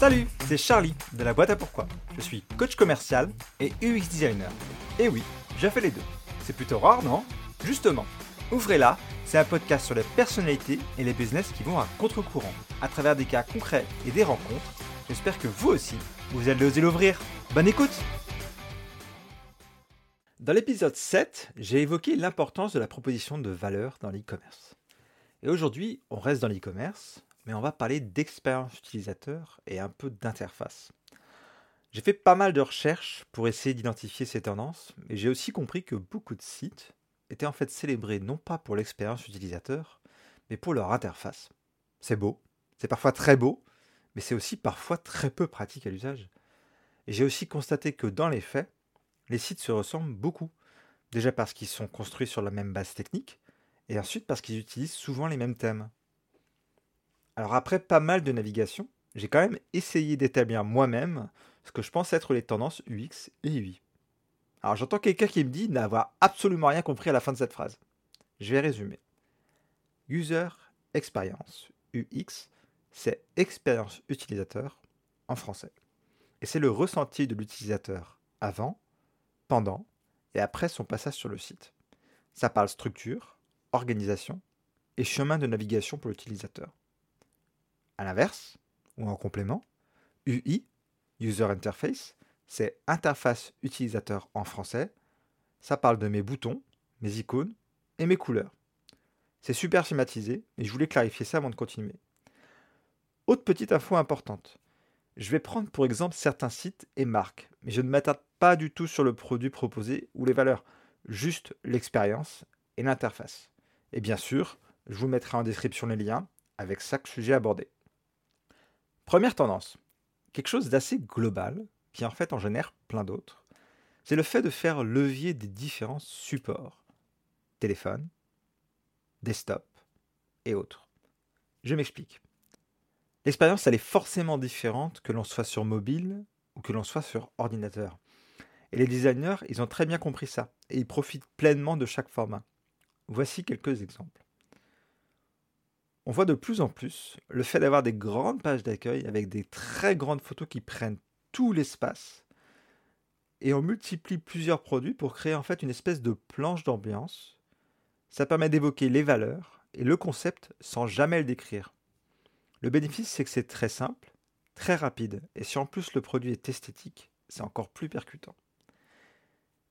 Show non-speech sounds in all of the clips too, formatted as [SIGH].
Salut, c'est Charlie de la boîte à pourquoi. Je suis coach commercial et UX designer. Et oui, j'ai fait les deux. C'est plutôt rare, non? Justement, Ouvrez-la, c'est un podcast sur les personnalités et les business qui vont à contre-courant, à travers des cas concrets et des rencontres. J'espère que vous aussi, vous allez oser l'ouvrir. Bonne écoute Dans l'épisode 7, j'ai évoqué l'importance de la proposition de valeur dans l'e-commerce. Et aujourd'hui, on reste dans l'e-commerce, mais on va parler d'expérience utilisateur et un peu d'interface. J'ai fait pas mal de recherches pour essayer d'identifier ces tendances, mais j'ai aussi compris que beaucoup de sites étaient en fait célébrés non pas pour l'expérience utilisateur, mais pour leur interface. C'est beau, c'est parfois très beau, mais c'est aussi parfois très peu pratique à l'usage. Et j'ai aussi constaté que dans les faits, les sites se ressemblent beaucoup. Déjà parce qu'ils sont construits sur la même base technique, et ensuite parce qu'ils utilisent souvent les mêmes thèmes. Alors après pas mal de navigation, j'ai quand même essayé d'établir moi-même ce que je pense être les tendances UX et UI. Alors j'entends quelqu'un qui me dit n'avoir absolument rien compris à la fin de cette phrase. Je vais résumer. User Experience, UX, c'est expérience utilisateur en français. Et c'est le ressenti de l'utilisateur avant, pendant et après son passage sur le site. Ça parle structure, organisation et chemin de navigation pour l'utilisateur. A l'inverse, ou en complément, UI, User Interface, c'est interface utilisateur en français. Ça parle de mes boutons, mes icônes et mes couleurs. C'est super schématisé, et je voulais clarifier ça avant de continuer. Autre petite info importante. Je vais prendre pour exemple certains sites et marques, mais je ne m'attarde pas du tout sur le produit proposé ou les valeurs, juste l'expérience et l'interface. Et bien sûr, je vous mettrai en description les liens avec chaque sujet abordé. Première tendance, quelque chose d'assez global qui en fait en génère plein d'autres, c'est le fait de faire levier des différents supports, téléphone, desktop et autres. Je m'explique. L'expérience, elle est forcément différente que l'on soit sur mobile ou que l'on soit sur ordinateur. Et les designers, ils ont très bien compris ça, et ils profitent pleinement de chaque format. Voici quelques exemples. On voit de plus en plus le fait d'avoir des grandes pages d'accueil avec des très grandes photos qui prennent tout l'espace et on multiplie plusieurs produits pour créer en fait une espèce de planche d'ambiance. Ça permet d'évoquer les valeurs et le concept sans jamais le décrire. Le bénéfice, c'est que c'est très simple, très rapide, et si en plus le produit est esthétique, c'est encore plus percutant.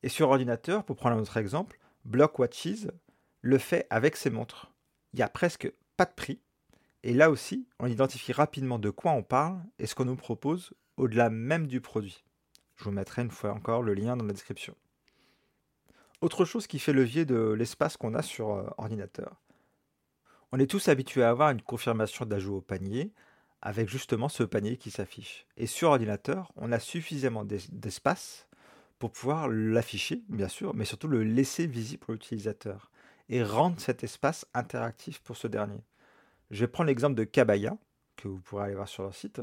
Et sur ordinateur, pour prendre un autre exemple, Blockwatches le fait avec ses montres. Il n'y a presque pas de prix, et là aussi, on identifie rapidement de quoi on parle et ce qu'on nous propose au-delà même du produit. Je vous mettrai une fois encore le lien dans la description. Autre chose qui fait levier de l'espace qu'on a sur euh, ordinateur. On est tous habitués à avoir une confirmation d'ajout au panier avec justement ce panier qui s'affiche. Et sur ordinateur, on a suffisamment d'espace pour pouvoir l'afficher, bien sûr, mais surtout le laisser visible pour l'utilisateur et rendre cet espace interactif pour ce dernier. Je vais prendre l'exemple de Kabaya, que vous pourrez aller voir sur leur site,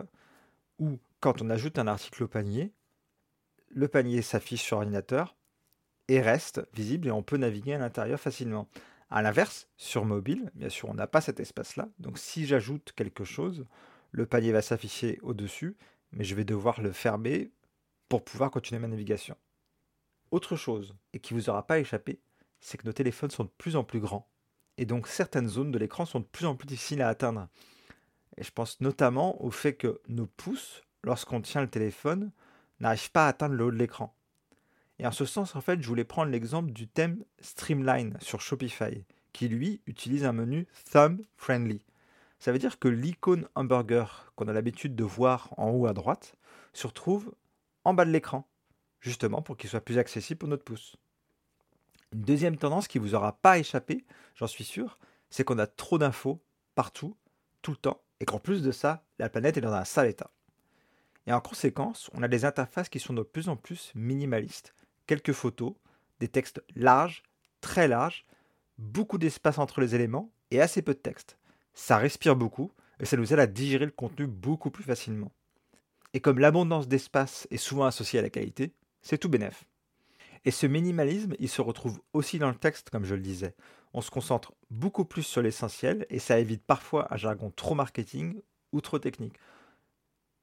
où quand on ajoute un article au panier, le panier s'affiche sur ordinateur et reste visible et on peut naviguer à l'intérieur facilement. A l'inverse, sur mobile, bien sûr, on n'a pas cet espace-là. Donc si j'ajoute quelque chose, le panier va s'afficher au-dessus, mais je vais devoir le fermer pour pouvoir continuer ma navigation. Autre chose, et qui ne vous aura pas échappé, c'est que nos téléphones sont de plus en plus grands. Et donc certaines zones de l'écran sont de plus en plus difficiles à atteindre. Et je pense notamment au fait que nos pouces, lorsqu'on tient le téléphone, n'arrivent pas à atteindre le haut de l'écran. Et en ce sens, en fait, je voulais prendre l'exemple du thème Streamline sur Shopify, qui lui utilise un menu Thumb Friendly. Ça veut dire que l'icône hamburger qu'on a l'habitude de voir en haut à droite se retrouve en bas de l'écran, justement pour qu'il soit plus accessible pour notre pouce. Une deuxième tendance qui vous aura pas échappé, j'en suis sûr, c'est qu'on a trop d'infos partout, tout le temps, et qu'en plus de ça, la planète est dans un sale état. Et en conséquence, on a des interfaces qui sont de plus en plus minimalistes. Quelques photos, des textes larges, très larges, beaucoup d'espace entre les éléments et assez peu de texte. Ça respire beaucoup et ça nous aide à digérer le contenu beaucoup plus facilement. Et comme l'abondance d'espace est souvent associée à la qualité, c'est tout bénef. Et ce minimalisme, il se retrouve aussi dans le texte, comme je le disais. On se concentre beaucoup plus sur l'essentiel et ça évite parfois un jargon trop marketing ou trop technique.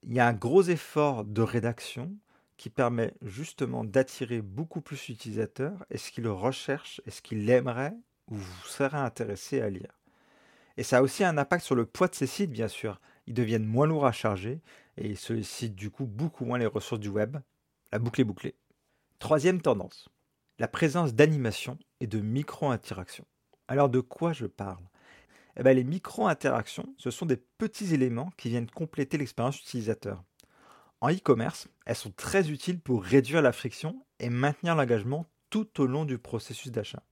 il y a un gros effort de rédaction qui permet justement d'attirer beaucoup plus l'utilisateur et ce qu'il recherche et ce qu'il aimerait ou serait intéressé à lire? Et ça a aussi un impact sur le poids de ces sites, bien sûr. Ils deviennent moins lourds à charger et ils sollicitent du coup beaucoup moins les ressources du web. La boucle est bouclée. Troisième tendance, la présence d'animation et de micro-interactions. Alors de quoi je parle? Eh bien, Les micro-interactions, ce sont des petits éléments qui viennent compléter l'expérience utilisateur. En e-commerce, elles sont très utiles pour réduire la friction et maintenir l'engagement tout au long du processus d'achat.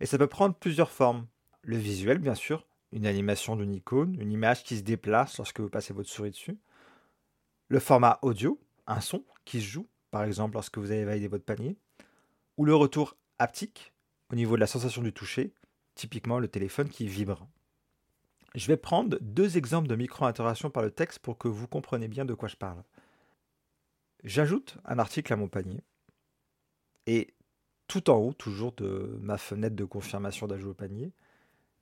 Et ça peut prendre plusieurs formes. Le visuel, bien sûr, une animation d'une icône, une image qui se déplace lorsque vous passez votre souris dessus. Le format audio, un son qui se joue, par exemple lorsque vous avez validé votre panier. Ou le retour haptique, au niveau de la sensation du toucher, typiquement le téléphone qui vibre. Je vais prendre deux exemples de micro-interactions par le texte pour que vous compreniez bien de quoi je parle. J'ajoute un article à mon panier et tout en haut, toujours de ma fenêtre de confirmation d'ajout au panier,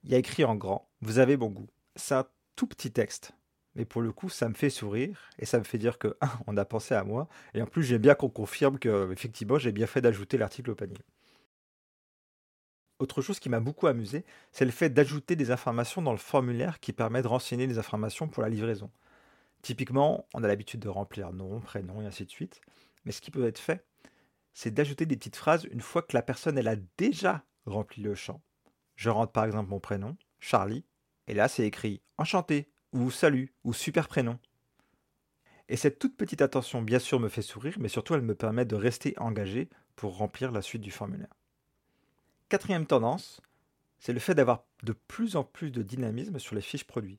il y a écrit en grand Vous avez bon goût. C'est un tout petit texte. Mais pour le coup, ça me fait sourire et ça me fait dire que, [LAUGHS] on a pensé à moi. Et en plus, j'aime bien qu'on confirme que, effectivement, j'ai bien fait d'ajouter l'article au panier. Autre chose qui m'a beaucoup amusé, c'est le fait d'ajouter des informations dans le formulaire qui permet de renseigner les informations pour la livraison. Typiquement, on a l'habitude de remplir nom, prénom et ainsi de suite. Mais ce qui peut être fait, c'est d'ajouter des petites phrases une fois que la personne elle a déjà rempli le champ. Je rentre par exemple mon prénom, Charlie, et là c'est écrit enchanté, ou salut, ou super prénom. Et cette toute petite attention bien sûr me fait sourire, mais surtout elle me permet de rester engagé pour remplir la suite du formulaire. Quatrième tendance, c'est le fait d'avoir de plus en plus de dynamisme sur les fiches produits.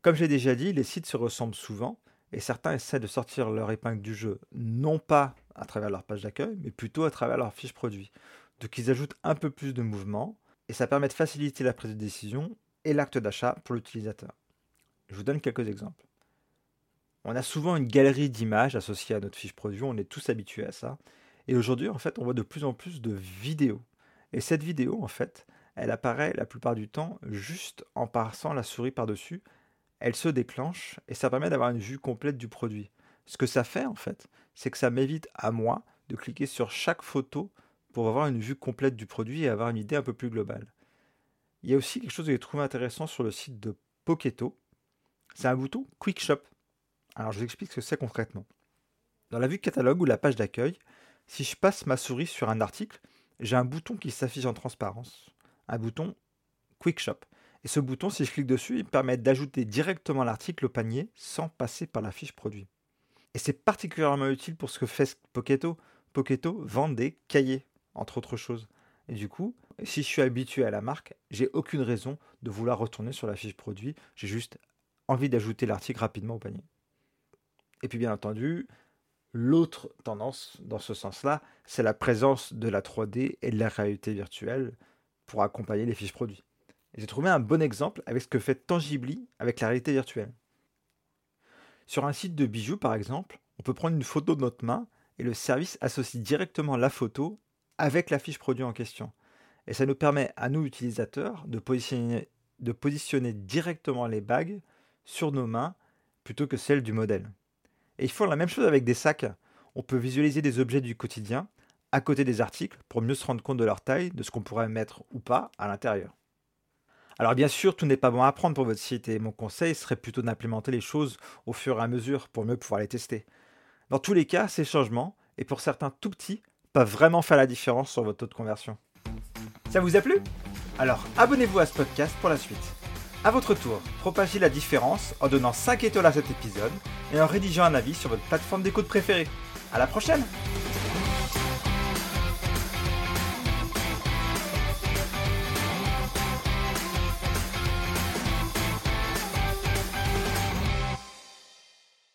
Comme j'ai déjà dit, les sites se ressemblent souvent, et certains essaient de sortir leur épingle du jeu, non pas à travers leur page d'accueil, mais plutôt à travers leur fiche produit. Donc ils ajoutent un peu plus de mouvement, et ça permet de faciliter la prise de décision et l'acte d'achat pour l'utilisateur. Je vous donne quelques exemples. On a souvent une galerie d'images associées à notre fiche produit, on est tous habitués à ça. Et aujourd'hui, en fait, on voit de plus en plus de vidéos. Et cette vidéo, en fait, elle apparaît la plupart du temps juste en passant la souris par-dessus. Elle se déclenche et ça permet d'avoir une vue complète du produit. Ce que ça fait, en fait, c'est que ça m'évite à moi de cliquer sur chaque photo pour avoir une vue complète du produit et avoir une idée un peu plus globale. Il y a aussi quelque chose que j'ai trouvé intéressant sur le site de Poketo. C'est un bouton Quick Shop. Alors je vous explique ce que c'est concrètement. Dans la vue catalogue ou la page d'accueil, si je passe ma souris sur un article, j'ai un bouton qui s'affiche en transparence. Un bouton Quick Shop. Et ce bouton, si je clique dessus, il permet d'ajouter directement l'article au panier sans passer par la fiche produit. Et c'est particulièrement utile pour ce que fait Poketo. Poketo vend des cahiers entre autres choses. Et du coup, si je suis habitué à la marque, j'ai aucune raison de vouloir retourner sur la fiche produit. J'ai juste envie d'ajouter l'article rapidement au panier. Et puis bien entendu, l'autre tendance dans ce sens-là, c'est la présence de la 3D et de la réalité virtuelle pour accompagner les fiches produits. J'ai trouvé un bon exemple avec ce que fait Tangibly avec la réalité virtuelle. Sur un site de bijoux par exemple, on peut prendre une photo de notre main et le service associe directement la photo avec la fiche produit en question. Et ça nous permet à nous, utilisateurs, de positionner, de positionner directement les bagues sur nos mains plutôt que celles du modèle. Et ils font la même chose avec des sacs. On peut visualiser des objets du quotidien à côté des articles pour mieux se rendre compte de leur taille, de ce qu'on pourrait mettre ou pas à l'intérieur. Alors bien sûr, tout n'est pas bon à apprendre pour votre site et mon conseil serait plutôt d'implémenter les choses au fur et à mesure pour mieux pouvoir les tester. Dans tous les cas, ces changements, et pour certains tout petits, peuvent vraiment faire la différence sur votre taux de conversion. Ça vous a plu? Alors abonnez-vous à ce podcast pour la suite. A votre tour, propagez la différence en donnant 5 étoiles à cet épisode et en rédigeant un avis sur votre plateforme d'écoute préférée. À la prochaine